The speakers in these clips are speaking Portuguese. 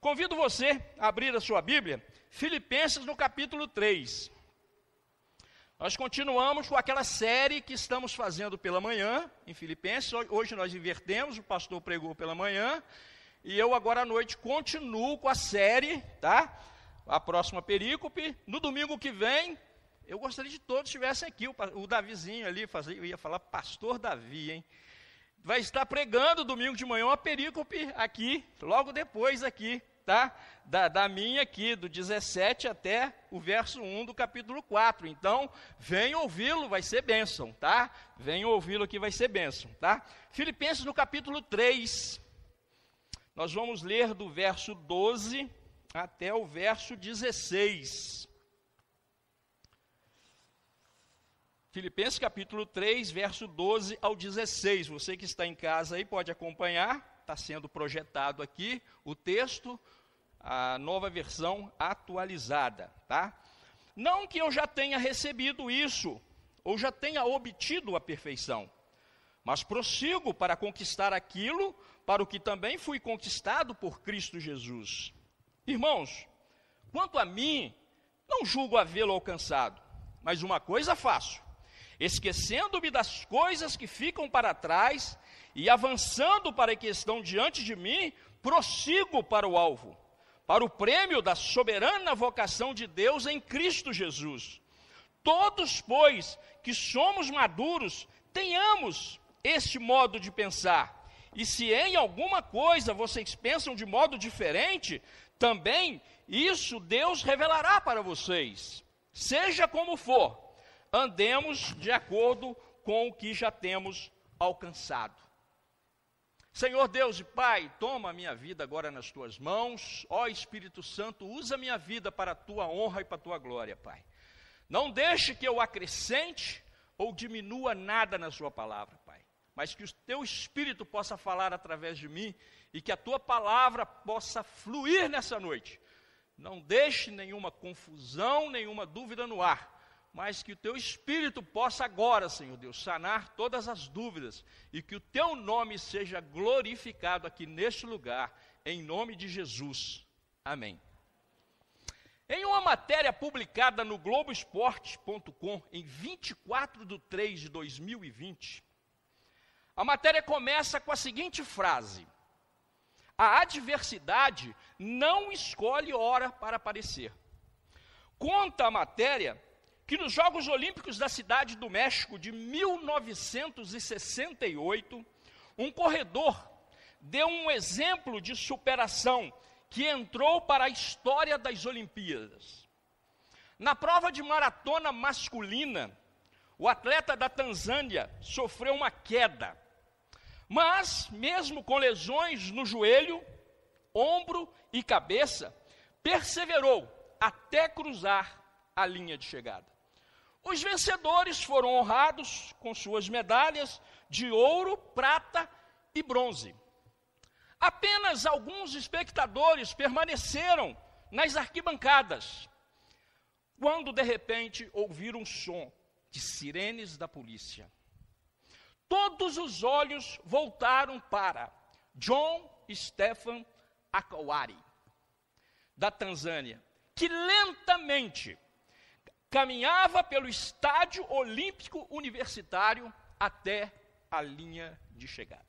Convido você a abrir a sua Bíblia, Filipenses no capítulo 3. Nós continuamos com aquela série que estamos fazendo pela manhã, em Filipenses. Hoje nós invertemos, o pastor pregou pela manhã, e eu agora à noite continuo com a série, tá? A próxima perícope. No domingo que vem, eu gostaria de todos estivessem aqui. O, o Davizinho ali, fazia, eu ia falar pastor Davi, hein? Vai estar pregando domingo de manhã uma perícope aqui, logo depois aqui, tá? Da, da minha aqui, do 17 até o verso 1 do capítulo 4. Então, vem ouvi-lo, vai ser bênção, tá? Vem ouvi-lo aqui, vai ser bênção, tá? Filipenses no capítulo 3, nós vamos ler do verso 12 até o verso 16. Filipenses capítulo 3, verso 12 ao 16. Você que está em casa aí pode acompanhar, está sendo projetado aqui o texto, a nova versão atualizada, tá? Não que eu já tenha recebido isso, ou já tenha obtido a perfeição, mas prossigo para conquistar aquilo para o que também fui conquistado por Cristo Jesus. Irmãos, quanto a mim, não julgo havê-lo alcançado, mas uma coisa faço, esquecendo-me das coisas que ficam para trás e avançando para a que estão diante de mim, prossigo para o alvo, para o prêmio da soberana vocação de Deus em Cristo Jesus. Todos, pois, que somos maduros, tenhamos este modo de pensar. E se em alguma coisa vocês pensam de modo diferente, também isso Deus revelará para vocês. Seja como for, andemos de acordo com o que já temos alcançado. Senhor Deus e Pai, toma a minha vida agora nas tuas mãos. Ó Espírito Santo, usa a minha vida para a tua honra e para a tua glória, Pai. Não deixe que eu acrescente ou diminua nada na sua palavra, Pai. Mas que o teu Espírito possa falar através de mim e que a tua palavra possa fluir nessa noite. Não deixe nenhuma confusão, nenhuma dúvida no ar mas que o teu espírito possa agora, Senhor Deus, sanar todas as dúvidas e que o teu nome seja glorificado aqui neste lugar, em nome de Jesus. Amém. Em uma matéria publicada no Globoesporte.com em 24 de 3 de 2020, a matéria começa com a seguinte frase: A adversidade não escolhe hora para aparecer. Conta a matéria que nos Jogos Olímpicos da Cidade do México de 1968, um corredor deu um exemplo de superação que entrou para a história das Olimpíadas. Na prova de maratona masculina, o atleta da Tanzânia sofreu uma queda, mas, mesmo com lesões no joelho, ombro e cabeça, perseverou até cruzar a linha de chegada. Os vencedores foram honrados com suas medalhas de ouro, prata e bronze. Apenas alguns espectadores permaneceram nas arquibancadas, quando de repente ouviram um som de sirenes da polícia. Todos os olhos voltaram para John Stephen Akawari, da Tanzânia, que lentamente caminhava pelo estádio olímpico universitário até a linha de chegada.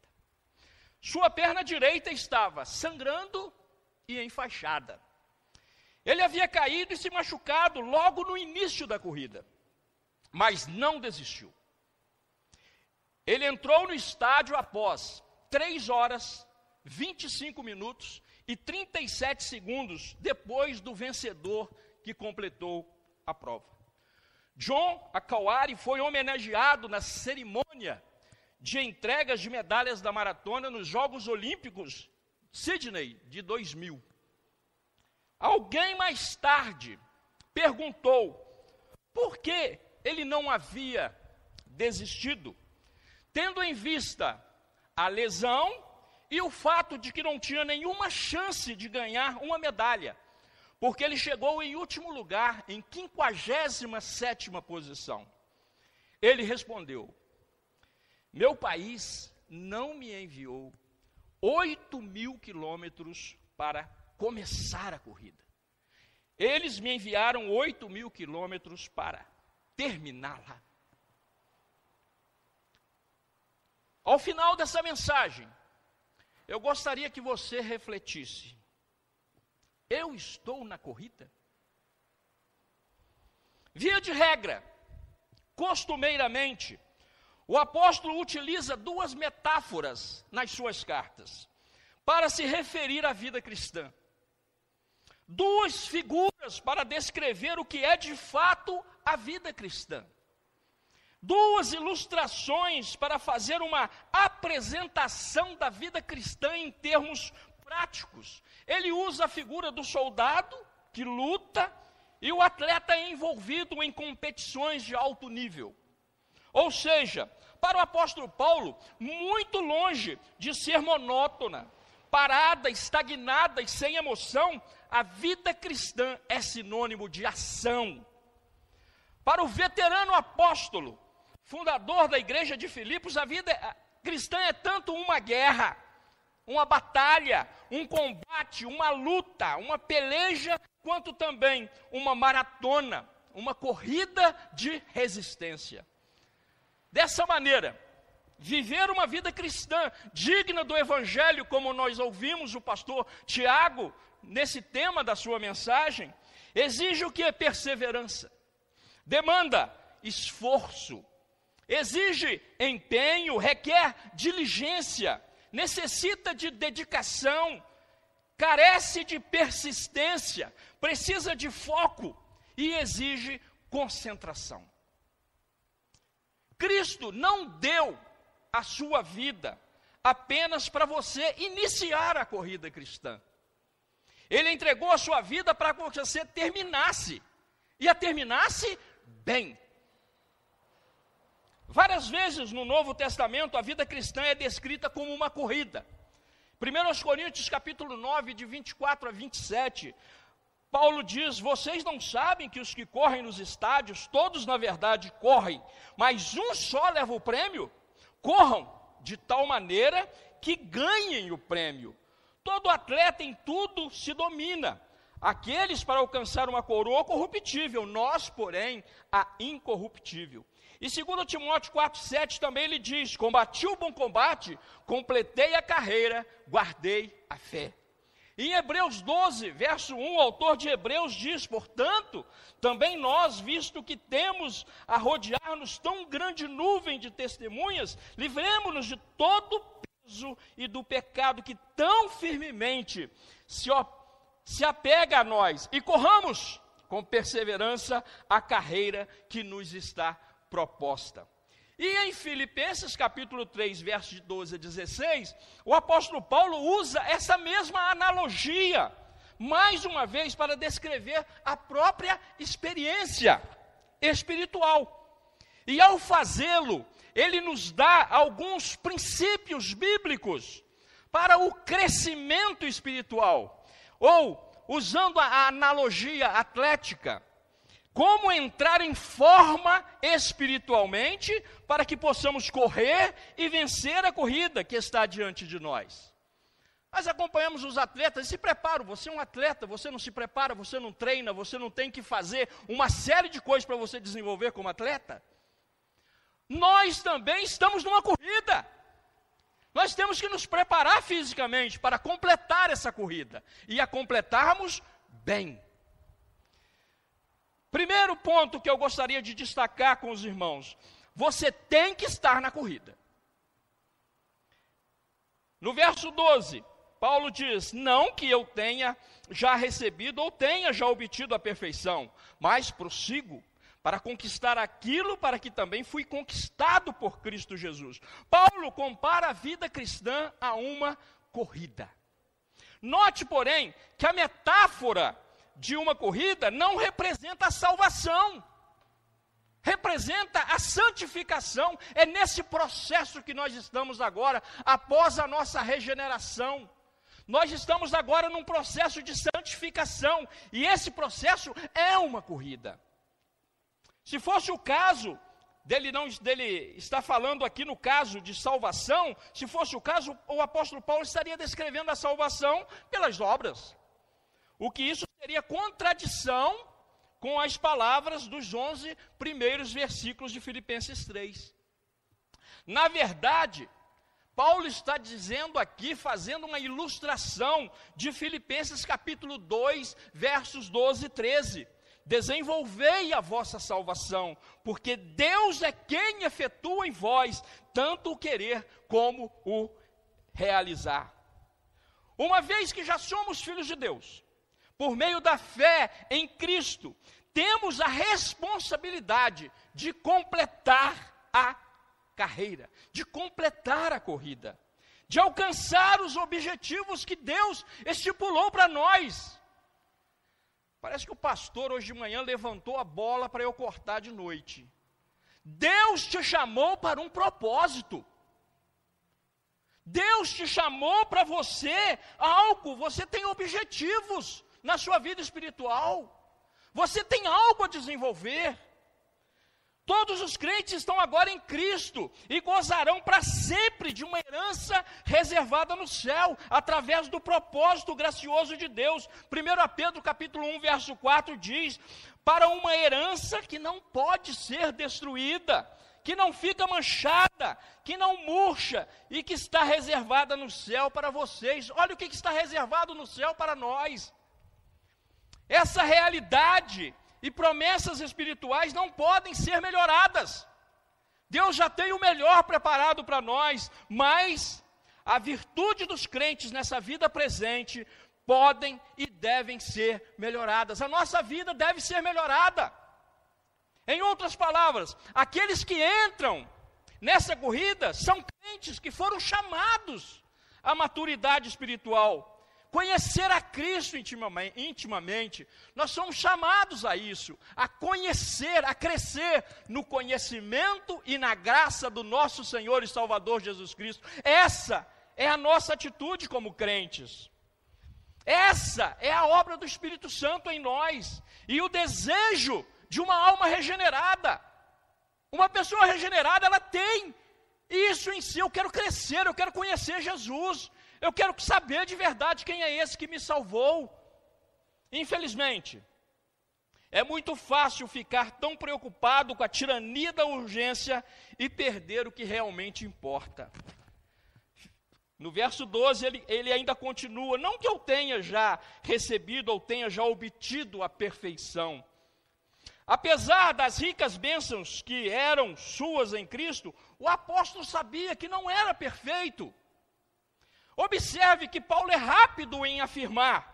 Sua perna direita estava sangrando e enfaixada. Ele havia caído e se machucado logo no início da corrida, mas não desistiu. Ele entrou no estádio após 3 horas, 25 minutos e 37 segundos depois do vencedor que completou a prova. John Akawari foi homenageado na cerimônia de entregas de medalhas da maratona nos Jogos Olímpicos Sydney de 2000. Alguém mais tarde perguntou por que ele não havia desistido, tendo em vista a lesão e o fato de que não tinha nenhuma chance de ganhar uma medalha porque ele chegou em último lugar, em 57 posição. Ele respondeu: Meu país não me enviou 8 mil quilômetros para começar a corrida. Eles me enviaram 8 mil quilômetros para terminá-la. Ao final dessa mensagem, eu gostaria que você refletisse: eu estou na corrida? Via de regra, costumeiramente, o apóstolo utiliza duas metáforas nas suas cartas para se referir à vida cristã. Duas figuras para descrever o que é de fato a vida cristã. Duas ilustrações para fazer uma apresentação da vida cristã em termos práticos. Ele usa a figura do soldado que luta e o atleta é envolvido em competições de alto nível. Ou seja, para o apóstolo Paulo, muito longe de ser monótona, parada, estagnada e sem emoção, a vida cristã é sinônimo de ação. Para o veterano apóstolo, fundador da igreja de Filipos, a vida cristã é tanto uma guerra, uma batalha, um combate, uma luta, uma peleja quanto também uma maratona, uma corrida de resistência. Dessa maneira, viver uma vida cristã digna do Evangelho, como nós ouvimos o pastor Tiago nesse tema da sua mensagem, exige o que é perseverança, demanda esforço, exige empenho, requer diligência, necessita de dedicação, carece de persistência, precisa de foco e exige concentração. Cristo não deu a sua vida apenas para você iniciar a corrida cristã. Ele entregou a sua vida para que você terminasse, e a terminasse bem. Várias vezes no Novo Testamento a vida cristã é descrita como uma corrida. 1 Coríntios capítulo 9, de 24 a 27, Paulo diz: Vocês não sabem que os que correm nos estádios, todos na verdade correm, mas um só leva o prêmio? Corram de tal maneira que ganhem o prêmio. Todo atleta em tudo se domina. Aqueles para alcançar uma coroa corruptível, nós, porém, a incorruptível. E segundo Timóteo 4,7 também ele diz: Combati o bom combate, completei a carreira, guardei a fé. Em Hebreus 12, verso 1, o autor de Hebreus diz: Portanto, também nós, visto que temos a rodear-nos tão grande nuvem de testemunhas, livremos-nos de todo peso e do pecado que tão firmemente se, se apega a nós, e corramos com perseverança a carreira que nos está proposta. E em Filipenses capítulo 3, versos de 12 a 16, o apóstolo Paulo usa essa mesma analogia, mais uma vez, para descrever a própria experiência espiritual. E ao fazê-lo, ele nos dá alguns princípios bíblicos para o crescimento espiritual. Ou, usando a analogia atlética, como entrar em forma espiritualmente para que possamos correr e vencer a corrida que está diante de nós. Nós acompanhamos os atletas e se preparam. Você é um atleta, você não se prepara, você não treina, você não tem que fazer uma série de coisas para você desenvolver como atleta. Nós também estamos numa corrida. Nós temos que nos preparar fisicamente para completar essa corrida e a completarmos bem. Primeiro ponto que eu gostaria de destacar com os irmãos: você tem que estar na corrida. No verso 12, Paulo diz: Não que eu tenha já recebido ou tenha já obtido a perfeição, mas prossigo para conquistar aquilo para que também fui conquistado por Cristo Jesus. Paulo compara a vida cristã a uma corrida. Note, porém, que a metáfora de uma corrida não representa a salvação, representa a santificação. É nesse processo que nós estamos agora, após a nossa regeneração. Nós estamos agora num processo de santificação, e esse processo é uma corrida. Se fosse o caso dele não dele está falando aqui no caso de salvação, se fosse o caso, o apóstolo Paulo estaria descrevendo a salvação pelas obras. o que isso seria contradição com as palavras dos 11 primeiros versículos de Filipenses 3. Na verdade, Paulo está dizendo aqui, fazendo uma ilustração de Filipenses capítulo 2, versos 12 e 13. Desenvolvei a vossa salvação, porque Deus é quem efetua em vós tanto o querer como o realizar. Uma vez que já somos filhos de Deus, por meio da fé em Cristo, temos a responsabilidade de completar a carreira, de completar a corrida, de alcançar os objetivos que Deus estipulou para nós. Parece que o pastor hoje de manhã levantou a bola para eu cortar de noite. Deus te chamou para um propósito. Deus te chamou para você algo, você tem objetivos na sua vida espiritual. Você tem algo a desenvolver. Todos os crentes estão agora em Cristo e gozarão para sempre de uma herança reservada no céu, através do propósito gracioso de Deus. 1 Pedro capítulo 1, verso 4 diz: "Para uma herança que não pode ser destruída, que não fica manchada, que não murcha e que está reservada no céu para vocês". Olha o que está reservado no céu para nós. Essa realidade e promessas espirituais não podem ser melhoradas. Deus já tem o melhor preparado para nós, mas a virtude dos crentes nessa vida presente podem e devem ser melhoradas. A nossa vida deve ser melhorada. Em outras palavras, aqueles que entram nessa corrida são crentes que foram chamados à maturidade espiritual conhecer a Cristo intimamente. Nós somos chamados a isso, a conhecer, a crescer no conhecimento e na graça do nosso Senhor e Salvador Jesus Cristo. Essa é a nossa atitude como crentes. Essa é a obra do Espírito Santo em nós e o desejo de uma alma regenerada. Uma pessoa regenerada, ela tem isso em si. Eu quero crescer, eu quero conhecer Jesus. Eu quero saber de verdade quem é esse que me salvou. Infelizmente, é muito fácil ficar tão preocupado com a tirania da urgência e perder o que realmente importa. No verso 12, ele, ele ainda continua: Não que eu tenha já recebido ou tenha já obtido a perfeição. Apesar das ricas bênçãos que eram suas em Cristo, o apóstolo sabia que não era perfeito. Observe que Paulo é rápido em afirmar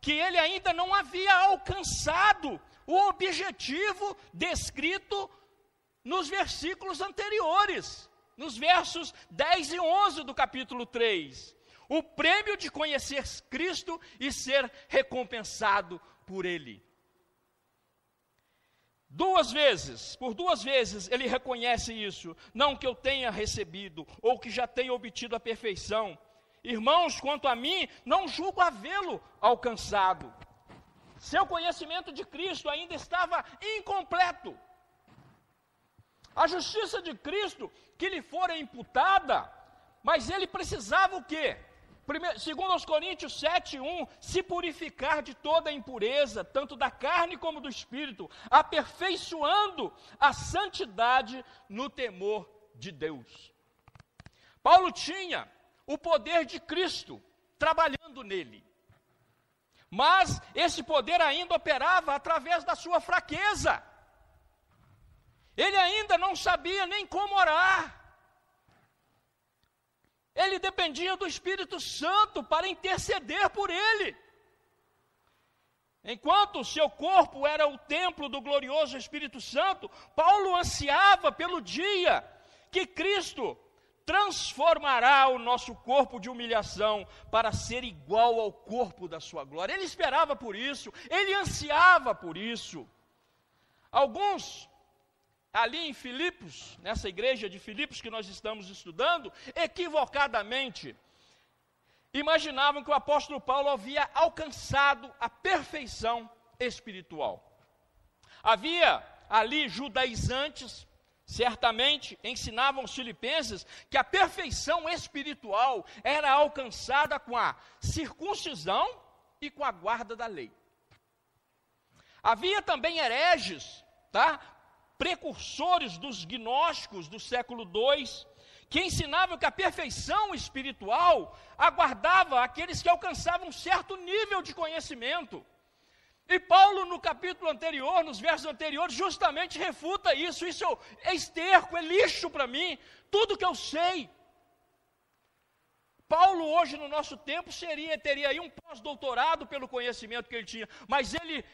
que ele ainda não havia alcançado o objetivo descrito nos versículos anteriores, nos versos 10 e 11 do capítulo 3. O prêmio de conhecer Cristo e ser recompensado por Ele. Duas vezes, por duas vezes ele reconhece isso, não que eu tenha recebido ou que já tenha obtido a perfeição, Irmãos, quanto a mim, não julgo havê-lo alcançado. Seu conhecimento de Cristo ainda estava incompleto. A justiça de Cristo que lhe fora imputada, mas ele precisava o quê? Primeiro, segundo aos Coríntios 7:1, se purificar de toda impureza, tanto da carne como do espírito, aperfeiçoando a santidade no temor de Deus. Paulo tinha o poder de Cristo trabalhando nele. Mas esse poder ainda operava através da sua fraqueza. Ele ainda não sabia nem como orar. Ele dependia do Espírito Santo para interceder por ele. Enquanto seu corpo era o templo do glorioso Espírito Santo, Paulo ansiava pelo dia que Cristo transformará o nosso corpo de humilhação para ser igual ao corpo da sua glória. Ele esperava por isso, ele ansiava por isso. Alguns ali em Filipos, nessa igreja de Filipos que nós estamos estudando, equivocadamente imaginavam que o apóstolo Paulo havia alcançado a perfeição espiritual. Havia ali judaizantes Certamente ensinavam os filipenses que a perfeição espiritual era alcançada com a circuncisão e com a guarda da lei. Havia também hereges, tá? precursores dos gnósticos do século II, que ensinavam que a perfeição espiritual aguardava aqueles que alcançavam um certo nível de conhecimento. E Paulo, no capítulo anterior, nos versos anteriores, justamente refuta isso. Isso é esterco, é lixo para mim, tudo que eu sei. Paulo, hoje no nosso tempo, seria, teria aí um pós-doutorado pelo conhecimento que ele tinha, mas ele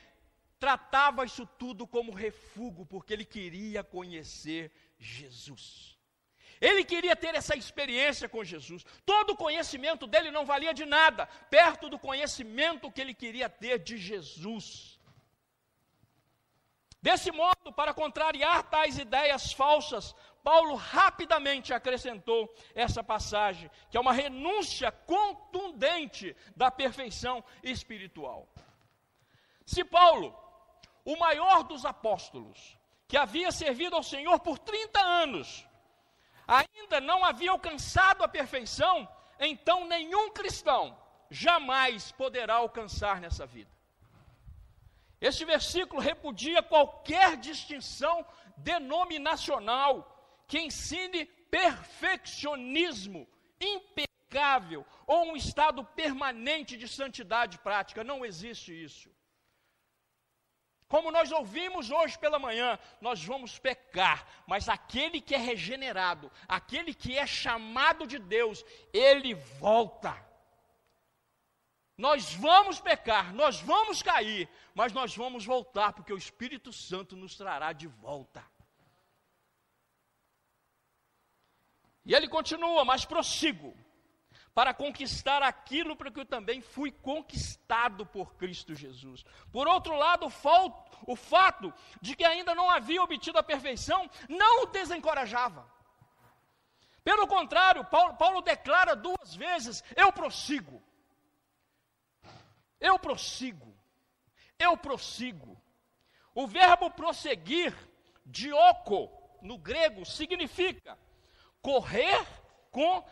tratava isso tudo como refúgio, porque ele queria conhecer Jesus. Ele queria ter essa experiência com Jesus. Todo o conhecimento dele não valia de nada, perto do conhecimento que ele queria ter de Jesus. Desse modo, para contrariar tais ideias falsas, Paulo rapidamente acrescentou essa passagem, que é uma renúncia contundente da perfeição espiritual. Se Paulo o maior dos apóstolos, que havia servido ao Senhor por 30 anos, ainda não havia alcançado a perfeição, então nenhum cristão jamais poderá alcançar nessa vida. Este versículo repudia qualquer distinção denominacional que ensine perfeccionismo impecável ou um estado permanente de santidade prática. Não existe isso. Como nós ouvimos hoje pela manhã, nós vamos pecar, mas aquele que é regenerado, aquele que é chamado de Deus, ele volta. Nós vamos pecar, nós vamos cair, mas nós vamos voltar, porque o Espírito Santo nos trará de volta. E ele continua, mas prossigo para conquistar aquilo para que eu também fui conquistado por Cristo Jesus. Por outro lado, o fato de que ainda não havia obtido a perfeição não o desencorajava. Pelo contrário, Paulo, Paulo declara duas vezes: eu prossigo. Eu prossigo. Eu prossigo. O verbo prosseguir, dioco, no grego, significa correr com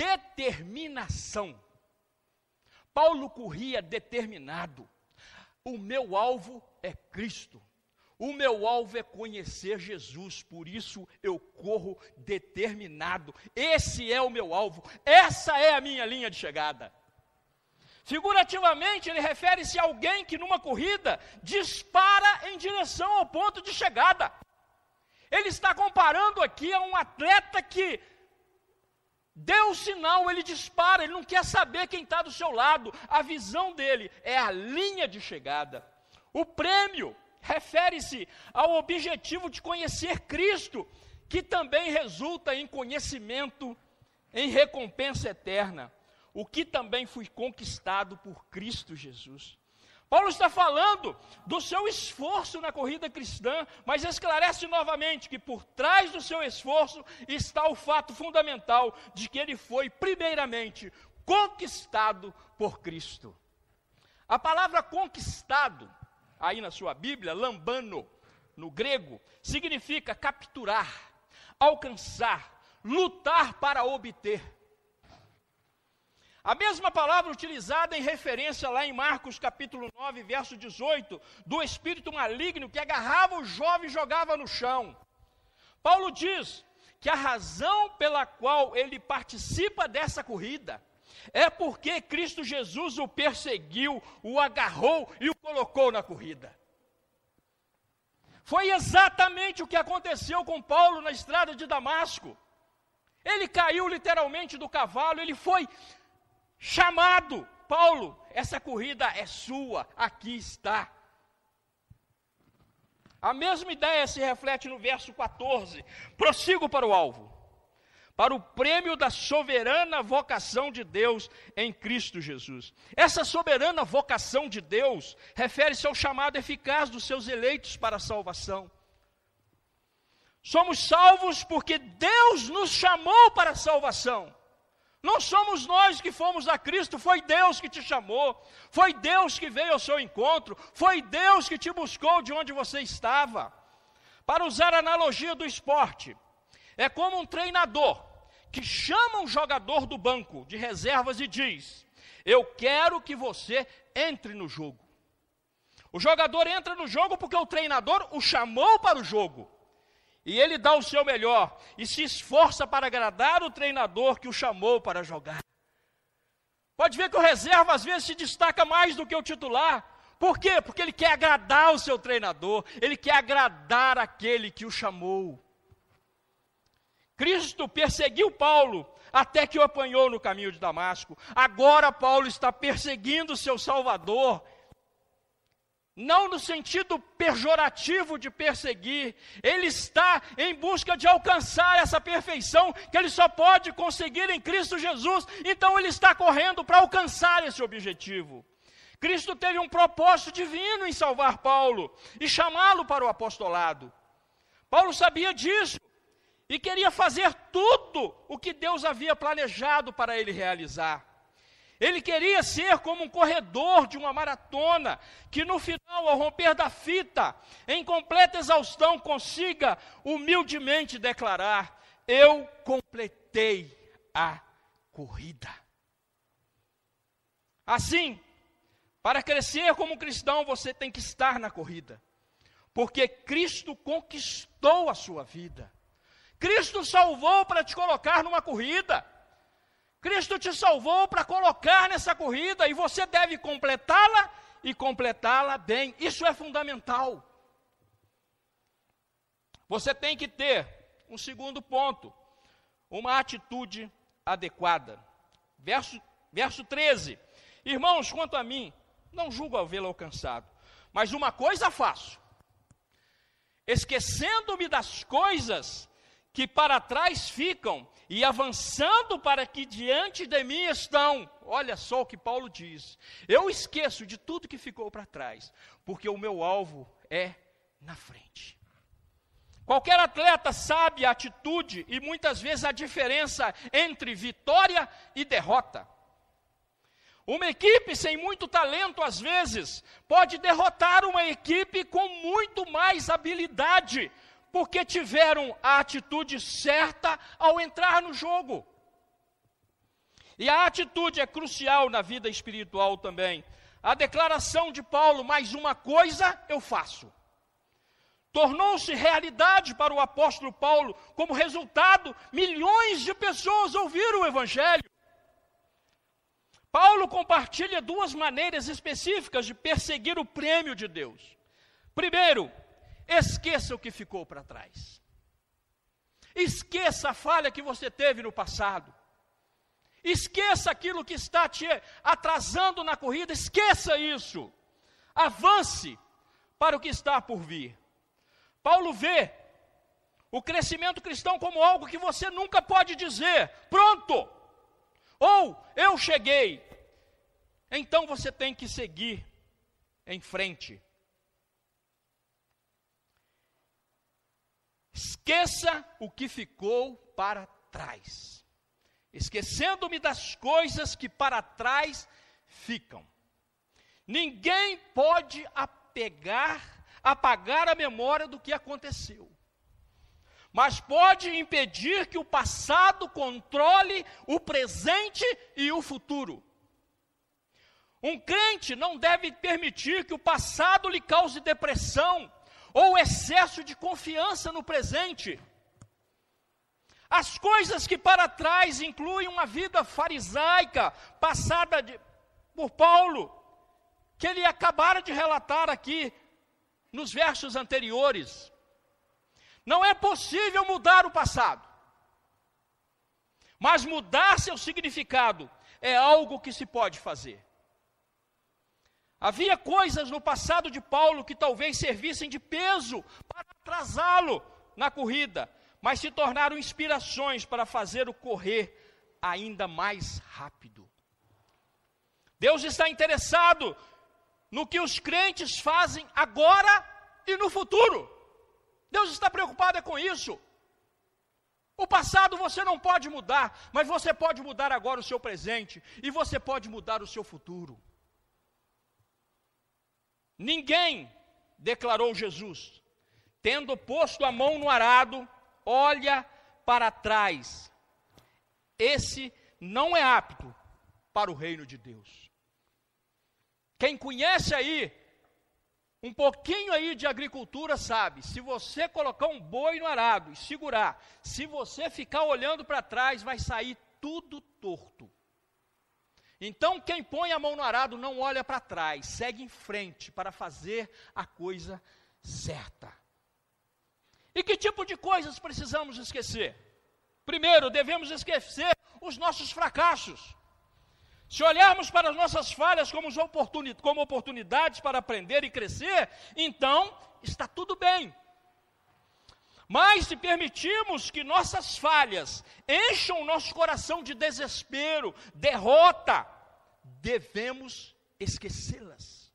determinação. Paulo corria determinado. O meu alvo é Cristo. O meu alvo é conhecer Jesus, por isso eu corro determinado. Esse é o meu alvo, essa é a minha linha de chegada. Figurativamente, ele refere-se a alguém que numa corrida dispara em direção ao ponto de chegada. Ele está comparando aqui a um atleta que Deu o sinal, ele dispara, ele não quer saber quem está do seu lado. A visão dele é a linha de chegada. O prêmio refere-se ao objetivo de conhecer Cristo, que também resulta em conhecimento, em recompensa eterna, o que também foi conquistado por Cristo Jesus. Paulo está falando do seu esforço na corrida cristã, mas esclarece novamente que por trás do seu esforço está o fato fundamental de que ele foi, primeiramente, conquistado por Cristo. A palavra conquistado, aí na sua Bíblia, lambano, no grego, significa capturar, alcançar, lutar para obter. A mesma palavra utilizada em referência lá em Marcos capítulo 9, verso 18, do espírito maligno que agarrava o jovem e jogava no chão. Paulo diz que a razão pela qual ele participa dessa corrida é porque Cristo Jesus o perseguiu, o agarrou e o colocou na corrida. Foi exatamente o que aconteceu com Paulo na estrada de Damasco. Ele caiu literalmente do cavalo, ele foi chamado. Paulo, essa corrida é sua, aqui está. A mesma ideia se reflete no verso 14. Prossigo para o alvo, para o prêmio da soberana vocação de Deus em Cristo Jesus. Essa soberana vocação de Deus refere-se ao chamado eficaz dos seus eleitos para a salvação. Somos salvos porque Deus nos chamou para a salvação. Não somos nós que fomos a Cristo, foi Deus que te chamou, foi Deus que veio ao seu encontro, foi Deus que te buscou de onde você estava. Para usar a analogia do esporte, é como um treinador que chama um jogador do banco de reservas e diz: Eu quero que você entre no jogo. O jogador entra no jogo porque o treinador o chamou para o jogo. E ele dá o seu melhor e se esforça para agradar o treinador que o chamou para jogar. Pode ver que o reserva às vezes se destaca mais do que o titular. Por quê? Porque ele quer agradar o seu treinador, ele quer agradar aquele que o chamou. Cristo perseguiu Paulo até que o apanhou no caminho de Damasco. Agora Paulo está perseguindo seu Salvador não no sentido pejorativo de perseguir, ele está em busca de alcançar essa perfeição que ele só pode conseguir em Cristo Jesus, então ele está correndo para alcançar esse objetivo. Cristo teve um propósito divino em salvar Paulo e chamá-lo para o apostolado. Paulo sabia disso e queria fazer tudo o que Deus havia planejado para ele realizar. Ele queria ser como um corredor de uma maratona, que no final, ao romper da fita, em completa exaustão, consiga humildemente declarar: Eu completei a corrida. Assim, para crescer como cristão, você tem que estar na corrida, porque Cristo conquistou a sua vida. Cristo salvou para te colocar numa corrida. Cristo te salvou para colocar nessa corrida e você deve completá-la e completá-la bem. Isso é fundamental. Você tem que ter um segundo ponto, uma atitude adequada. Verso, verso 13. Irmãos, quanto a mim, não julgo havê-lo alcançado, mas uma coisa faço, esquecendo-me das coisas que para trás ficam e avançando para que diante de mim estão. Olha só o que Paulo diz. Eu esqueço de tudo que ficou para trás, porque o meu alvo é na frente. Qualquer atleta sabe a atitude e muitas vezes a diferença entre vitória e derrota. Uma equipe sem muito talento, às vezes, pode derrotar uma equipe com muito mais habilidade, porque tiveram a atitude certa ao entrar no jogo. E a atitude é crucial na vida espiritual também. A declaração de Paulo, mais uma coisa eu faço. Tornou-se realidade para o apóstolo Paulo, como resultado, milhões de pessoas ouviram o Evangelho. Paulo compartilha duas maneiras específicas de perseguir o prêmio de Deus. Primeiro, Esqueça o que ficou para trás. Esqueça a falha que você teve no passado. Esqueça aquilo que está te atrasando na corrida. Esqueça isso. Avance para o que está por vir. Paulo vê o crescimento cristão como algo que você nunca pode dizer, pronto, ou eu cheguei. Então você tem que seguir em frente. Esqueça o que ficou para trás, esquecendo-me das coisas que para trás ficam. Ninguém pode apegar, apagar a memória do que aconteceu, mas pode impedir que o passado controle o presente e o futuro. Um crente não deve permitir que o passado lhe cause depressão, ou excesso de confiança no presente. As coisas que para trás incluem uma vida farisaica, passada de, por Paulo, que ele acabara de relatar aqui nos versos anteriores. Não é possível mudar o passado, mas mudar seu significado é algo que se pode fazer. Havia coisas no passado de Paulo que talvez servissem de peso para atrasá-lo na corrida, mas se tornaram inspirações para fazer o correr ainda mais rápido. Deus está interessado no que os crentes fazem agora e no futuro. Deus está preocupado é com isso. O passado você não pode mudar, mas você pode mudar agora o seu presente e você pode mudar o seu futuro. Ninguém, declarou Jesus, tendo posto a mão no arado, olha para trás. Esse não é apto para o reino de Deus. Quem conhece aí um pouquinho aí de agricultura sabe, se você colocar um boi no arado e segurar, se você ficar olhando para trás, vai sair tudo torto. Então, quem põe a mão no arado não olha para trás, segue em frente para fazer a coisa certa. E que tipo de coisas precisamos esquecer? Primeiro, devemos esquecer os nossos fracassos. Se olharmos para as nossas falhas como, oportunidades para aprender e crescer, então está tudo bem. Mas se permitirmos que nossas falhas encham o nosso coração de desespero, derrota, devemos esquecê-las.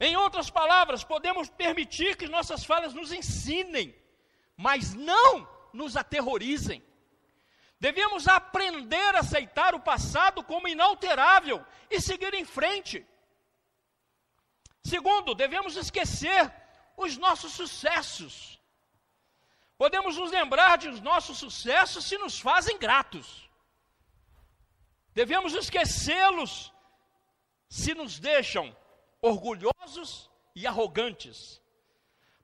Em outras palavras, podemos permitir que nossas falhas nos ensinem, mas não nos aterrorizem. Devemos aprender a aceitar o passado como inalterável e seguir em frente. Segundo, devemos esquecer os nossos sucessos. Podemos nos lembrar de os nossos sucessos se nos fazem gratos. Devemos esquecê-los se nos deixam orgulhosos e arrogantes.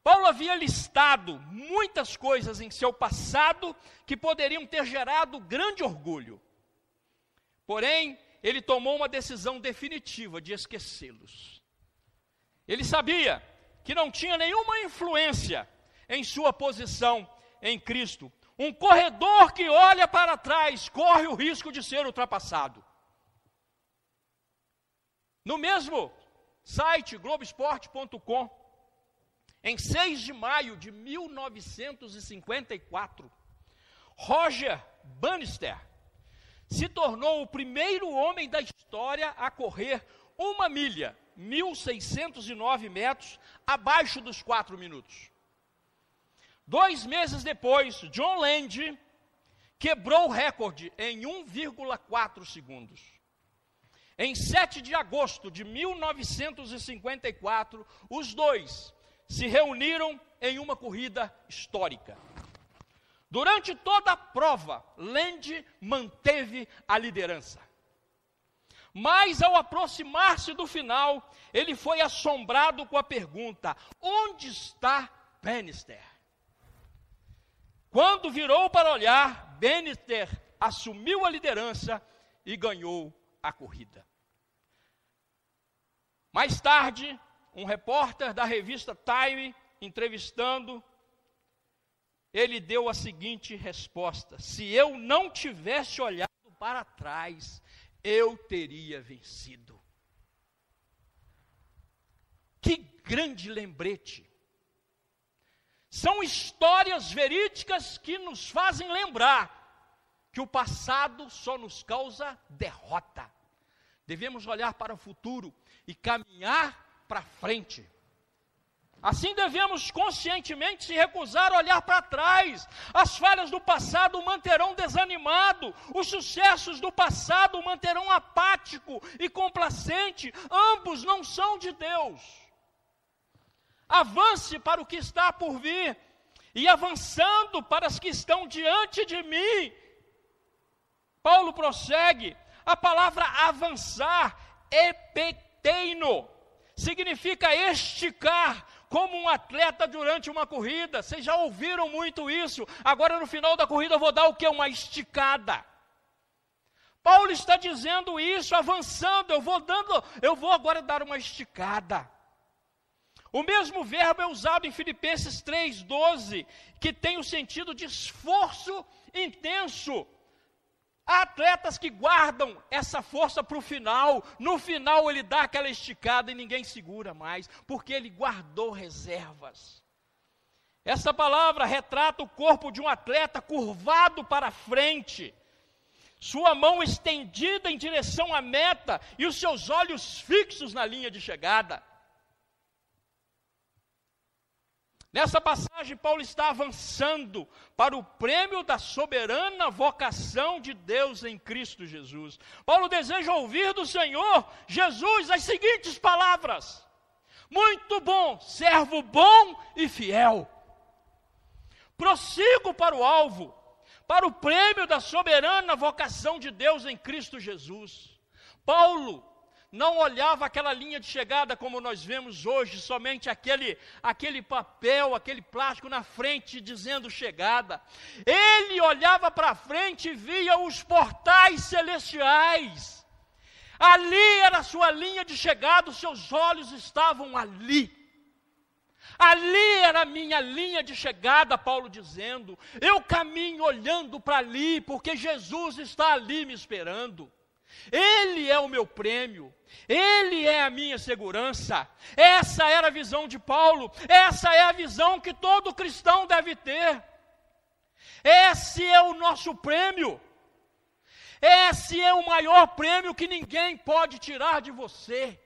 Paulo havia listado muitas coisas em seu passado que poderiam ter gerado grande orgulho. Porém, ele tomou uma decisão definitiva de esquecê-los. Ele sabia que não tinha nenhuma influência em sua posição em Cristo. Um corredor que olha para trás corre o risco de ser ultrapassado. No mesmo site globesport.com, em 6 de maio de 1954, Roger Bannister se tornou o primeiro homem da história a correr uma milha, 1.609 metros, abaixo dos 4 minutos. Dois meses depois, John Land quebrou o recorde em 1,4 segundos. Em 7 de agosto de 1954, os dois se reuniram em uma corrida histórica. Durante toda a prova, Land manteve a liderança. Mas ao aproximar-se do final, ele foi assombrado com a pergunta: onde está Bannister? Quando virou para olhar, Bannister assumiu a liderança e ganhou a corrida. Mais tarde, um repórter da revista Time, entrevistando, ele deu a seguinte resposta: Se eu não tivesse olhado para trás, eu teria vencido. Que grande lembrete! São histórias verídicas que nos fazem lembrar que o passado só nos causa derrota. Devemos olhar para o futuro e caminhar para frente. Assim devemos conscientemente se recusar a olhar para trás. As falhas do passado manterão desanimado, os sucessos do passado manterão apático e complacente. Ambos não são de Deus. Avance para o que está por vir, e avançando para as que estão diante de mim. Paulo prossegue, a palavra avançar, epeteino, significa esticar, como um atleta durante uma corrida. Vocês já ouviram muito isso. Agora no final da corrida eu vou dar o que? Uma esticada. Paulo está dizendo isso, avançando, eu vou dando, eu vou agora dar uma esticada. O mesmo verbo é usado em Filipenses 3:12, que tem o sentido de esforço intenso. Há atletas que guardam essa força para o final, no final ele dá aquela esticada e ninguém segura mais, porque ele guardou reservas. Essa palavra retrata o corpo de um atleta curvado para frente, sua mão estendida em direção à meta e os seus olhos fixos na linha de chegada. Nessa passagem, Paulo está avançando para o prêmio da soberana vocação de Deus em Cristo Jesus. Paulo deseja ouvir do Senhor Jesus as seguintes palavras: Muito bom, servo bom e fiel. Prossigo para o alvo, para o prêmio da soberana vocação de Deus em Cristo Jesus. Paulo não olhava aquela linha de chegada como nós vemos hoje, somente aquele, aquele papel, aquele plástico na frente dizendo chegada. Ele olhava para frente e via os portais celestiais. Ali era a sua linha de chegada, os seus olhos estavam ali. Ali era a minha linha de chegada, Paulo dizendo. Eu caminho olhando para ali, porque Jesus está ali me esperando. Ele é o meu prêmio, Ele é a minha segurança. Essa era a visão de Paulo, essa é a visão que todo cristão deve ter. Esse é o nosso prêmio, esse é o maior prêmio que ninguém pode tirar de você.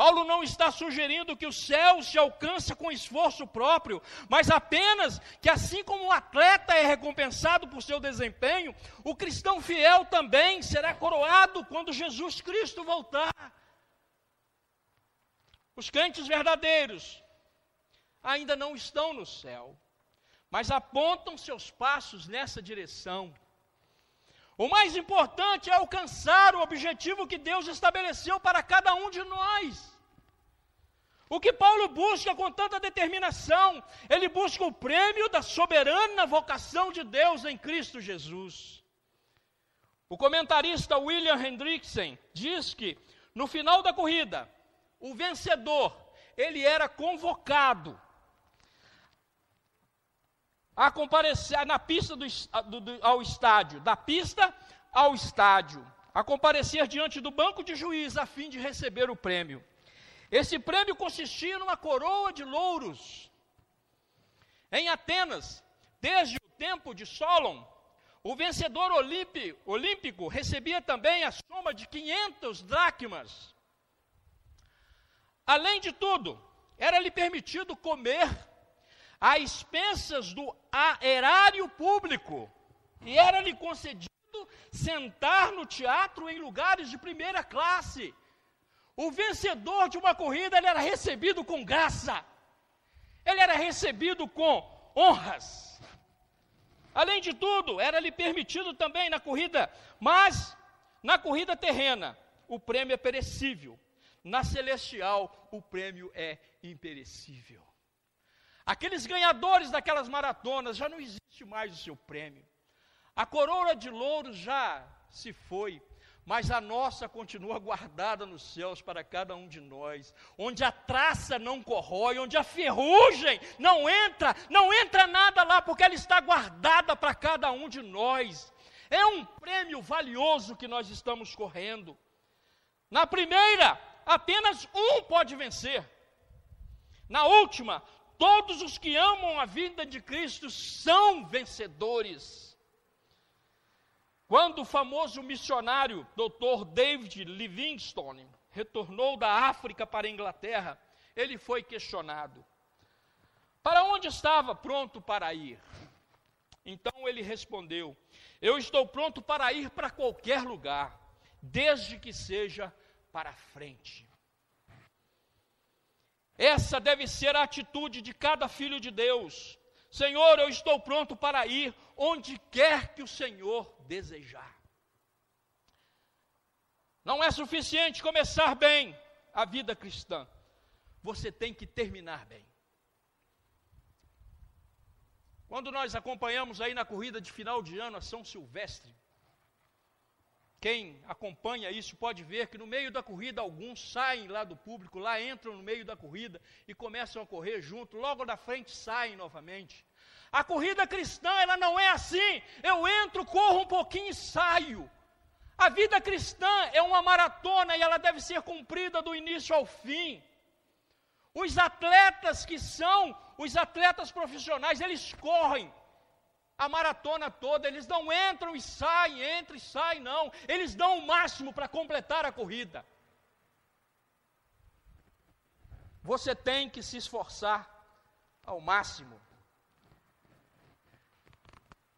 Paulo não está sugerindo que o céu se alcança com esforço próprio, mas apenas que, assim como o atleta é recompensado por seu desempenho, o cristão fiel também será coroado quando Jesus Cristo voltar. Os crentes verdadeiros ainda não estão no céu, mas apontam seus passos nessa direção. O mais importante é alcançar o objetivo que Deus estabeleceu para cada um de nós. O que Paulo busca com tanta determinação, ele busca o prêmio da soberana vocação de Deus em Cristo Jesus. O comentarista William Hendrickson diz que no final da corrida, o vencedor, ele era convocado a comparecer na pista do, do, ao estádio, da pista ao estádio, a comparecer diante do banco de juiz a fim de receber o prêmio. Esse prêmio consistia numa coroa de louros. Em Atenas, desde o tempo de Solon, o vencedor olímpico recebia também a soma de 500 dracmas. Além de tudo, era-lhe permitido comer a expensas do erário público, e era-lhe concedido sentar no teatro em lugares de primeira classe. O vencedor de uma corrida ele era recebido com graça, ele era recebido com honras. Além de tudo, era-lhe permitido também na corrida, mas na corrida terrena, o prêmio é perecível. Na celestial, o prêmio é imperecível. Aqueles ganhadores daquelas maratonas já não existe mais o seu prêmio. A coroa de louros já se foi, mas a nossa continua guardada nos céus para cada um de nós, onde a traça não corrói, onde a ferrugem não entra, não entra nada lá, porque ela está guardada para cada um de nós. É um prêmio valioso que nós estamos correndo. Na primeira, apenas um pode vencer. Na última, Todos os que amam a vida de Cristo são vencedores. Quando o famoso missionário Dr. David Livingstone retornou da África para a Inglaterra, ele foi questionado: Para onde estava pronto para ir? Então ele respondeu: Eu estou pronto para ir para qualquer lugar, desde que seja para frente. Essa deve ser a atitude de cada filho de Deus. Senhor, eu estou pronto para ir onde quer que o Senhor desejar. Não é suficiente começar bem a vida cristã, você tem que terminar bem. Quando nós acompanhamos aí na corrida de final de ano a São Silvestre, quem acompanha isso pode ver que no meio da corrida alguns saem lá do público, lá entram no meio da corrida e começam a correr junto, logo da frente saem novamente. A corrida cristã, ela não é assim. Eu entro, corro um pouquinho e saio. A vida cristã é uma maratona e ela deve ser cumprida do início ao fim. Os atletas que são os atletas profissionais, eles correm a maratona toda, eles não entram e saem, entram e saem, não. Eles dão o máximo para completar a corrida. Você tem que se esforçar ao máximo.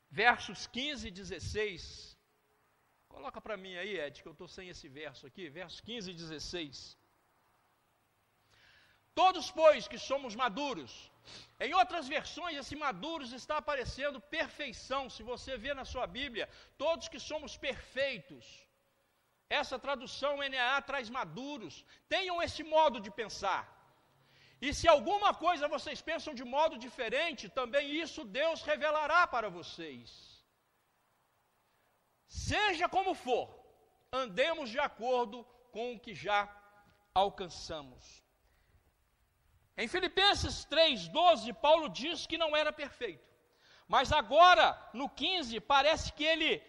Versos 15 e 16. Coloca para mim aí, Ed, que eu estou sem esse verso aqui. Versos 15 e 16. Todos, pois, que somos maduros, em outras versões, esse maduros está aparecendo perfeição. Se você vê na sua Bíblia, todos que somos perfeitos. Essa tradução NAA traz maduros. Tenham esse modo de pensar. E se alguma coisa vocês pensam de modo diferente, também isso Deus revelará para vocês. Seja como for, andemos de acordo com o que já alcançamos. Em Filipenses 3,12, Paulo diz que não era perfeito. Mas agora, no 15, parece que ele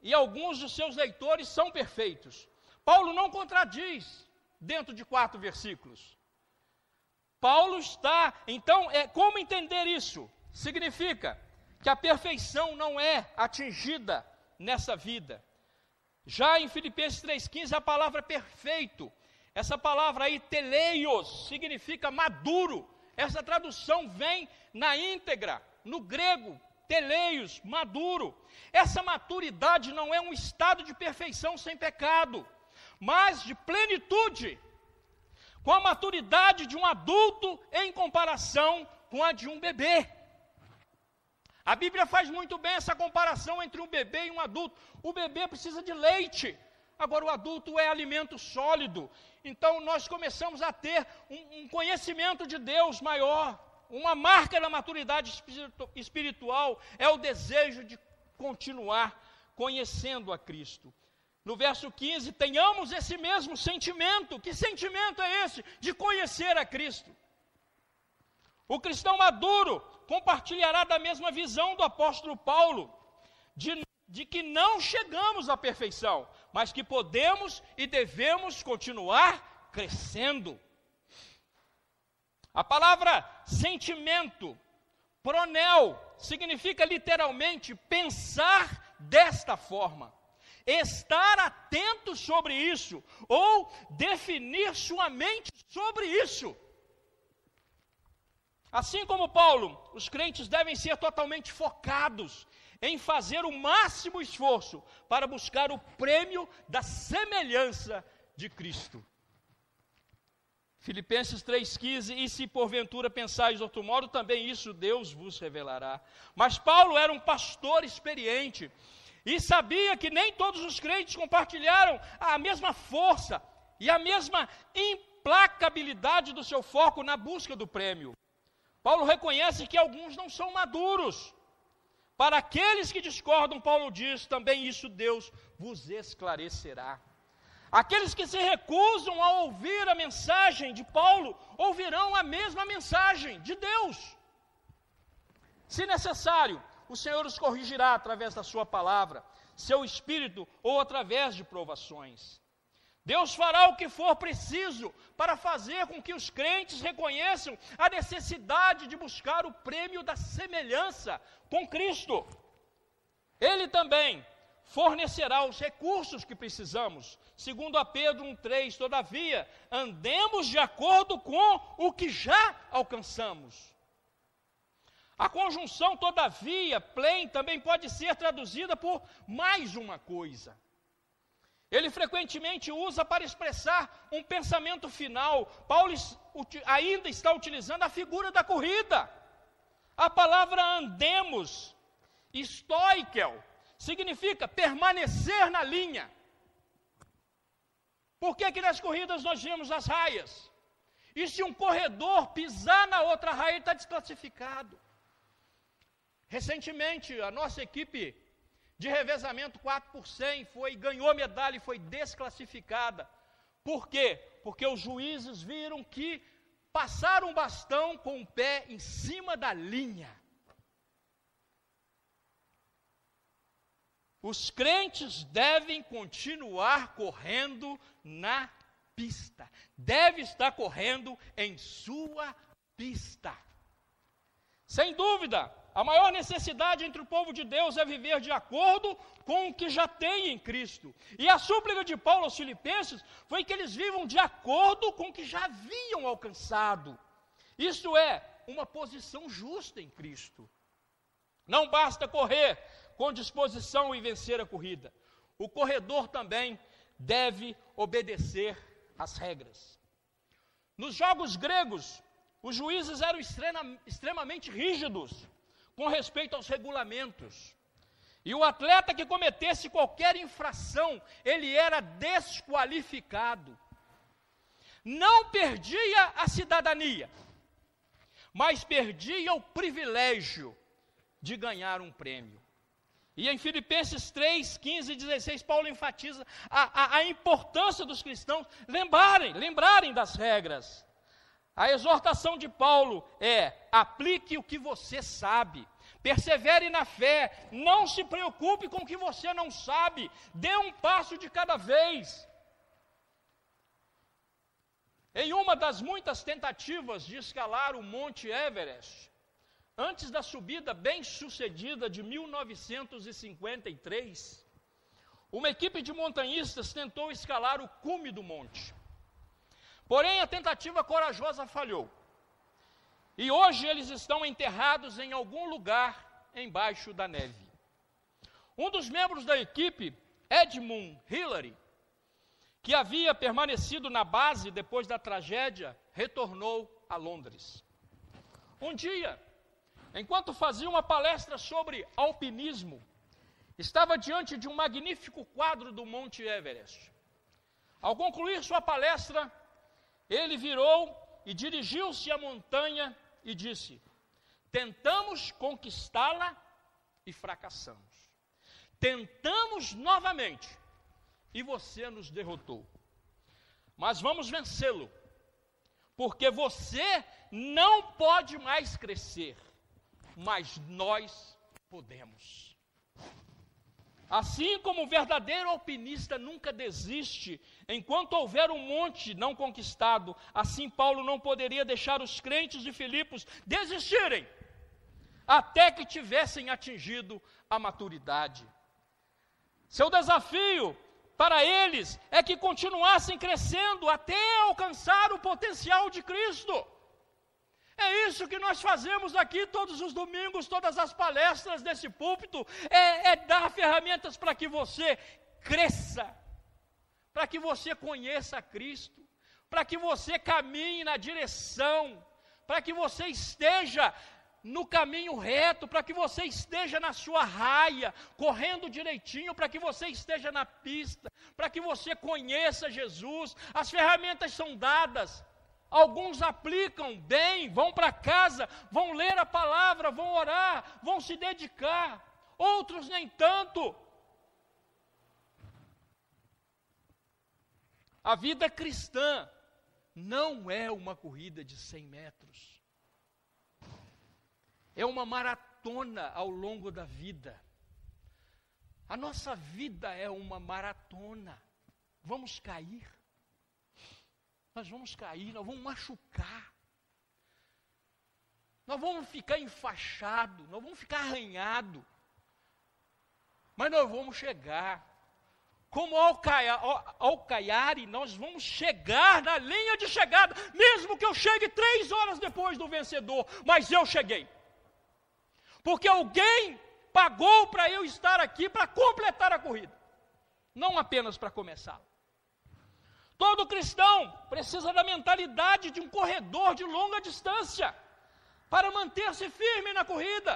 e alguns dos seus leitores são perfeitos. Paulo não contradiz dentro de quatro versículos. Paulo está, então, é, como entender isso? Significa que a perfeição não é atingida nessa vida. Já em Filipenses 3,15, a palavra perfeito, essa palavra aí, teleios, significa maduro. Essa tradução vem na íntegra, no grego, teleios, maduro. Essa maturidade não é um estado de perfeição sem pecado, mas de plenitude com a maturidade de um adulto em comparação com a de um bebê. A Bíblia faz muito bem essa comparação entre um bebê e um adulto. O bebê precisa de leite, agora o adulto é alimento sólido. Então nós começamos a ter um, um conhecimento de Deus maior. Uma marca da maturidade espiritual é o desejo de continuar conhecendo a Cristo. No verso 15, tenhamos esse mesmo sentimento. Que sentimento é esse? De conhecer a Cristo. O cristão maduro compartilhará da mesma visão do apóstolo Paulo, de, de que não chegamos à perfeição, mas que podemos e devemos continuar crescendo. A palavra sentimento, pronel, significa literalmente pensar desta forma estar atento sobre isso, ou definir sua mente sobre isso. Assim como Paulo, os crentes devem ser totalmente focados em fazer o máximo esforço para buscar o prêmio da semelhança de Cristo. Filipenses 3,15, e se porventura pensais outro modo, também isso Deus vos revelará. Mas Paulo era um pastor experiente, e sabia que nem todos os crentes compartilharam a mesma força e a mesma implacabilidade do seu foco na busca do prêmio. Paulo reconhece que alguns não são maduros. Para aqueles que discordam, Paulo diz também isso Deus vos esclarecerá. Aqueles que se recusam a ouvir a mensagem de Paulo, ouvirão a mesma mensagem de Deus. Se necessário, o Senhor os corrigirá através da Sua palavra, seu espírito ou através de provações. Deus fará o que for preciso para fazer com que os crentes reconheçam a necessidade de buscar o prêmio da semelhança com Cristo. Ele também fornecerá os recursos que precisamos. Segundo a Pedro 1:3, todavia, andemos de acordo com o que já alcançamos. A conjunção, todavia, plain, também pode ser traduzida por mais uma coisa. Ele frequentemente usa para expressar um pensamento final. Paulo ainda está utilizando a figura da corrida. A palavra andemos, stoikel, significa permanecer na linha. Por que, que nas corridas nós vemos as raias? E se um corredor pisar na outra raia, ele está desclassificado. Recentemente, a nossa equipe de revezamento 4 por 100 foi, ganhou medalha e foi desclassificada. Por quê? Porque os juízes viram que passaram o bastão com o pé em cima da linha. Os crentes devem continuar correndo na pista, deve estar correndo em sua pista. Sem dúvida, a maior necessidade entre o povo de Deus é viver de acordo com o que já tem em Cristo. E a súplica de Paulo aos Filipenses foi que eles vivam de acordo com o que já haviam alcançado. Isto é, uma posição justa em Cristo. Não basta correr com disposição e vencer a corrida. O corredor também deve obedecer às regras. Nos jogos gregos, os juízes eram extremamente rígidos com respeito aos regulamentos. E o atleta que cometesse qualquer infração, ele era desqualificado. Não perdia a cidadania, mas perdia o privilégio de ganhar um prêmio. E em Filipenses 3, 15 e 16, Paulo enfatiza a, a, a importância dos cristãos lembrarem, lembrarem das regras. A exortação de Paulo é: aplique o que você sabe, persevere na fé, não se preocupe com o que você não sabe, dê um passo de cada vez. Em uma das muitas tentativas de escalar o Monte Everest, antes da subida bem-sucedida de 1953, uma equipe de montanhistas tentou escalar o cume do monte. Porém, a tentativa corajosa falhou. E hoje eles estão enterrados em algum lugar embaixo da neve. Um dos membros da equipe, Edmund Hillary, que havia permanecido na base depois da tragédia, retornou a Londres. Um dia, enquanto fazia uma palestra sobre alpinismo, estava diante de um magnífico quadro do Monte Everest. Ao concluir sua palestra, ele virou e dirigiu-se à montanha e disse: Tentamos conquistá-la e fracassamos. Tentamos novamente e você nos derrotou. Mas vamos vencê-lo, porque você não pode mais crescer, mas nós podemos. Assim como o verdadeiro alpinista nunca desiste, enquanto houver um monte não conquistado, assim Paulo não poderia deixar os crentes de Filipos desistirem, até que tivessem atingido a maturidade. Seu desafio para eles é que continuassem crescendo até alcançar o potencial de Cristo. É isso que nós fazemos aqui todos os domingos, todas as palestras desse púlpito, é, é dar ferramentas para que você cresça, para que você conheça Cristo, para que você caminhe na direção, para que você esteja no caminho reto, para que você esteja na sua raia, correndo direitinho, para que você esteja na pista, para que você conheça Jesus. As ferramentas são dadas. Alguns aplicam bem, vão para casa, vão ler a palavra, vão orar, vão se dedicar. Outros nem tanto. A vida cristã não é uma corrida de 100 metros. É uma maratona ao longo da vida. A nossa vida é uma maratona. Vamos cair nós vamos cair, nós vamos machucar. Nós vamos ficar enfaixado, nós vamos ficar arranhado. Mas nós vamos chegar. Como Alcaiari, nós vamos chegar na linha de chegada, mesmo que eu chegue três horas depois do vencedor, mas eu cheguei. Porque alguém pagou para eu estar aqui para completar a corrida, não apenas para começar. Todo cristão precisa da mentalidade de um corredor de longa distância para manter-se firme na corrida.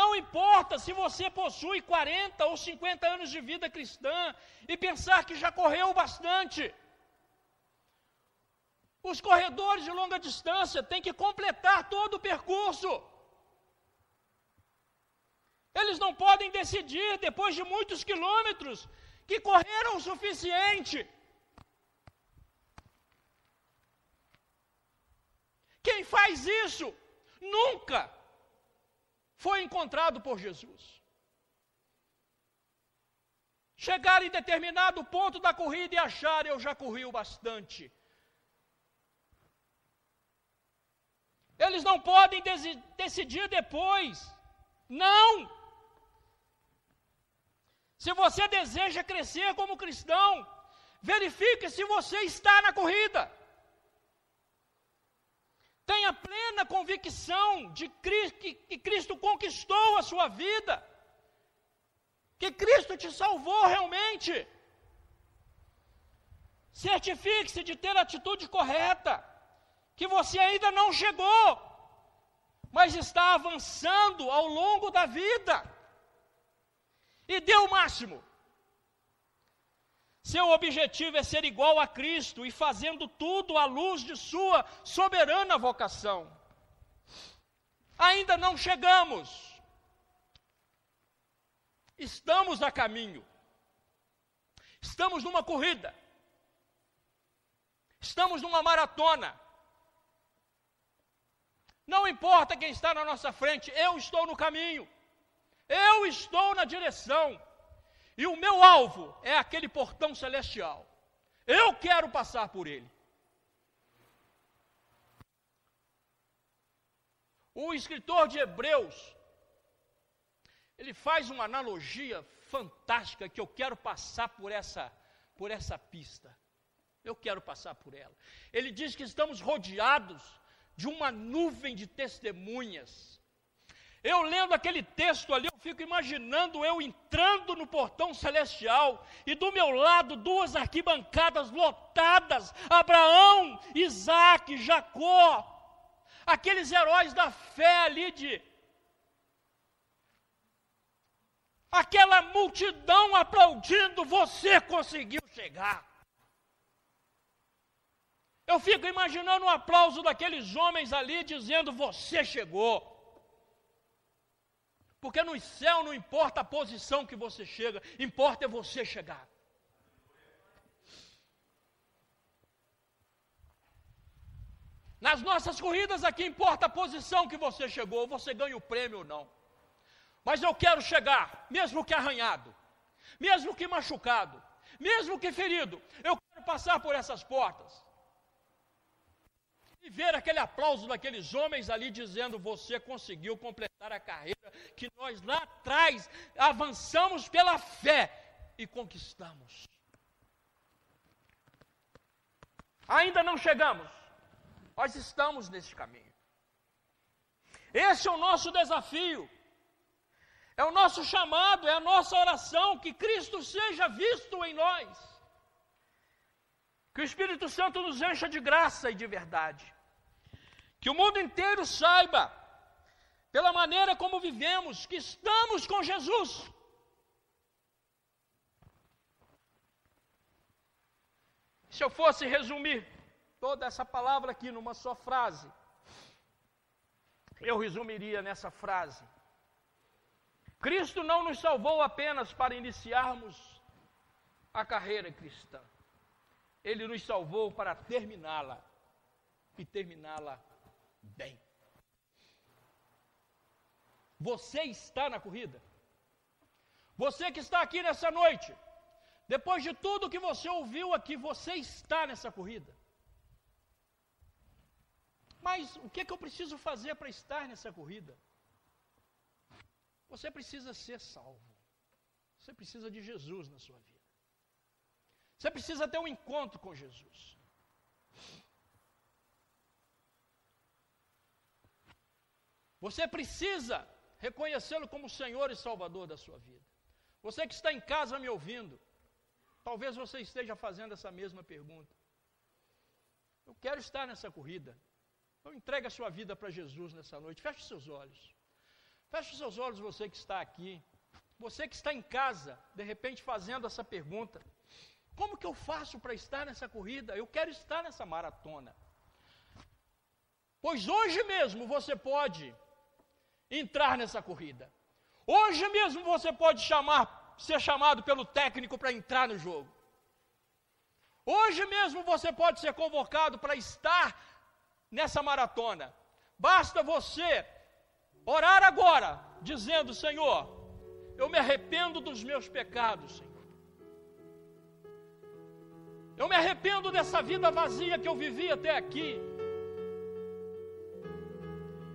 Não importa se você possui 40 ou 50 anos de vida cristã e pensar que já correu bastante. Os corredores de longa distância têm que completar todo o percurso. Eles não podem decidir, depois de muitos quilômetros, que correram o suficiente. Quem faz isso nunca foi encontrado por Jesus. Chegar em determinado ponto da corrida e achar eu já corri o bastante. Eles não podem decidir depois. Não! Se você deseja crescer como cristão, verifique se você está na corrida. Tenha plena convicção de que Cristo conquistou a sua vida, que Cristo te salvou realmente. Certifique-se de ter a atitude correta, que você ainda não chegou, mas está avançando ao longo da vida. E dê o máximo. Seu objetivo é ser igual a Cristo e fazendo tudo à luz de Sua soberana vocação. Ainda não chegamos, estamos a caminho, estamos numa corrida, estamos numa maratona. Não importa quem está na nossa frente, eu estou no caminho, eu estou na direção. E o meu alvo é aquele portão celestial. Eu quero passar por ele. O escritor de Hebreus, ele faz uma analogia fantástica que eu quero passar por essa por essa pista. Eu quero passar por ela. Ele diz que estamos rodeados de uma nuvem de testemunhas eu lendo aquele texto ali, eu fico imaginando eu entrando no portão celestial e do meu lado duas arquibancadas lotadas: Abraão, Isaac, Jacó, aqueles heróis da fé ali de. Aquela multidão aplaudindo, você conseguiu chegar. Eu fico imaginando o aplauso daqueles homens ali dizendo: Você chegou. Porque no céu não importa a posição que você chega, importa é você chegar. Nas nossas corridas aqui importa a posição que você chegou, você ganha o prêmio ou não. Mas eu quero chegar, mesmo que arranhado, mesmo que machucado, mesmo que ferido, eu quero passar por essas portas e ver aquele aplauso daqueles homens ali dizendo: Você conseguiu completar a carreira que nós lá atrás avançamos pela fé e conquistamos. Ainda não chegamos, nós estamos nesse caminho. Esse é o nosso desafio, é o nosso chamado, é a nossa oração que Cristo seja visto em nós. Que o Espírito Santo nos encha de graça e de verdade. Que o mundo inteiro saiba, pela maneira como vivemos, que estamos com Jesus. Se eu fosse resumir toda essa palavra aqui numa só frase, eu resumiria nessa frase: Cristo não nos salvou apenas para iniciarmos a carreira cristã. Ele nos salvou para terminá-la e terminá-la bem. Você está na corrida. Você que está aqui nessa noite, depois de tudo que você ouviu aqui, você está nessa corrida. Mas o que, é que eu preciso fazer para estar nessa corrida? Você precisa ser salvo. Você precisa de Jesus na sua vida. Você precisa ter um encontro com Jesus. Você precisa reconhecê-lo como Senhor e Salvador da sua vida. Você que está em casa me ouvindo, talvez você esteja fazendo essa mesma pergunta. Eu quero estar nessa corrida. Então entregue a sua vida para Jesus nessa noite. Feche seus olhos. Feche seus olhos, você que está aqui. Você que está em casa, de repente fazendo essa pergunta. Como que eu faço para estar nessa corrida? Eu quero estar nessa maratona. Pois hoje mesmo você pode entrar nessa corrida. Hoje mesmo você pode chamar, ser chamado pelo técnico para entrar no jogo. Hoje mesmo você pode ser convocado para estar nessa maratona. Basta você orar agora, dizendo: Senhor, eu me arrependo dos meus pecados, Senhor. Eu me arrependo dessa vida vazia que eu vivi até aqui.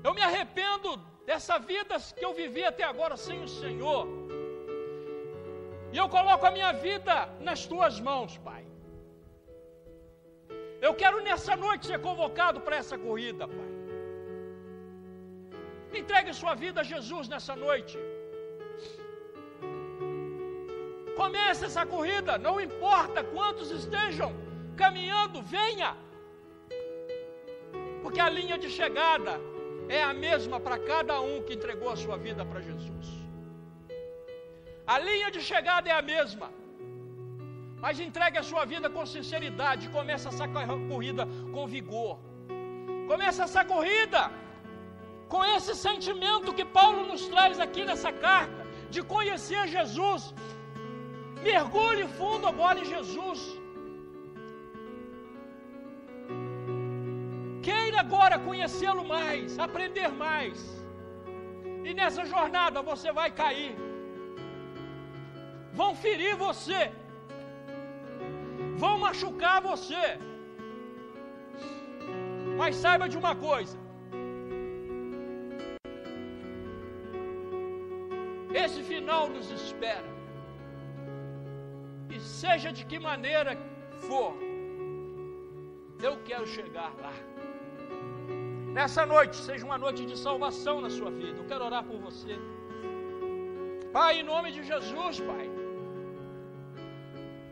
Eu me arrependo dessa vida que eu vivi até agora sem o Senhor. E eu coloco a minha vida nas tuas mãos, Pai. Eu quero nessa noite ser convocado para essa corrida, Pai. Entregue sua vida a Jesus nessa noite. Comece essa corrida, não importa quantos estejam caminhando, venha. Porque a linha de chegada é a mesma para cada um que entregou a sua vida para Jesus. A linha de chegada é a mesma. Mas entregue a sua vida com sinceridade. Começa essa corrida com vigor. Começa essa corrida com esse sentimento que Paulo nos traz aqui nessa carta, de conhecer Jesus. Mergulhe fundo agora em Jesus. Queira agora conhecê-lo mais, aprender mais. E nessa jornada você vai cair. Vão ferir você. Vão machucar você. Mas saiba de uma coisa: esse final nos espera. E seja de que maneira for, eu quero chegar lá. Nessa noite, seja uma noite de salvação na sua vida. Eu quero orar por você. Pai, em nome de Jesus, Pai.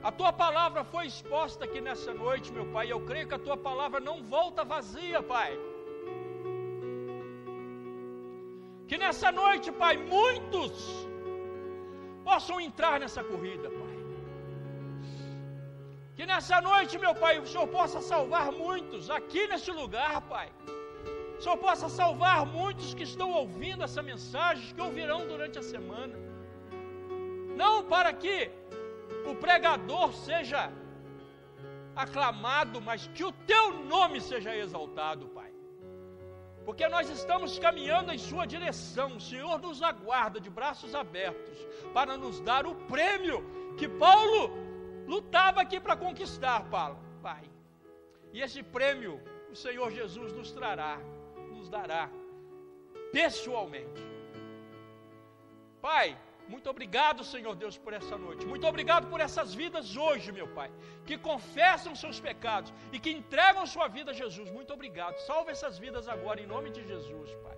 A tua palavra foi exposta aqui nessa noite, meu Pai. Eu creio que a tua palavra não volta vazia, Pai. Que nessa noite, Pai, muitos possam entrar nessa corrida, Pai. Nessa noite, meu Pai, o Senhor possa salvar muitos aqui nesse lugar, Pai. O Senhor possa salvar muitos que estão ouvindo essa mensagem, que ouvirão durante a semana. Não para que o pregador seja aclamado, mas que o teu nome seja exaltado, Pai. Porque nós estamos caminhando em Sua direção, o Senhor nos aguarda de braços abertos para nos dar o prêmio que Paulo lutava aqui para conquistar, Pai. E esse prêmio o Senhor Jesus nos trará nos dará pessoalmente. Pai, muito obrigado, Senhor Deus, por essa noite. Muito obrigado por essas vidas hoje, meu Pai, que confessam seus pecados e que entregam sua vida a Jesus. Muito obrigado. Salve essas vidas agora, em nome de Jesus, Pai.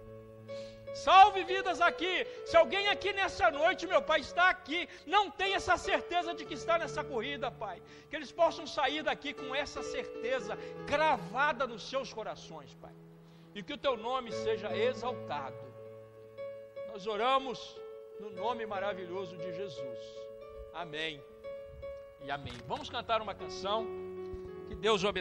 Salve vidas aqui. Se alguém aqui nessa noite, meu Pai, está aqui, não tem essa certeza de que está nessa corrida, Pai, que eles possam sair daqui com essa certeza gravada nos seus corações, Pai e que o teu nome seja exaltado. Nós oramos no nome maravilhoso de Jesus. Amém e amém. Vamos cantar uma canção. Que Deus o abençoe.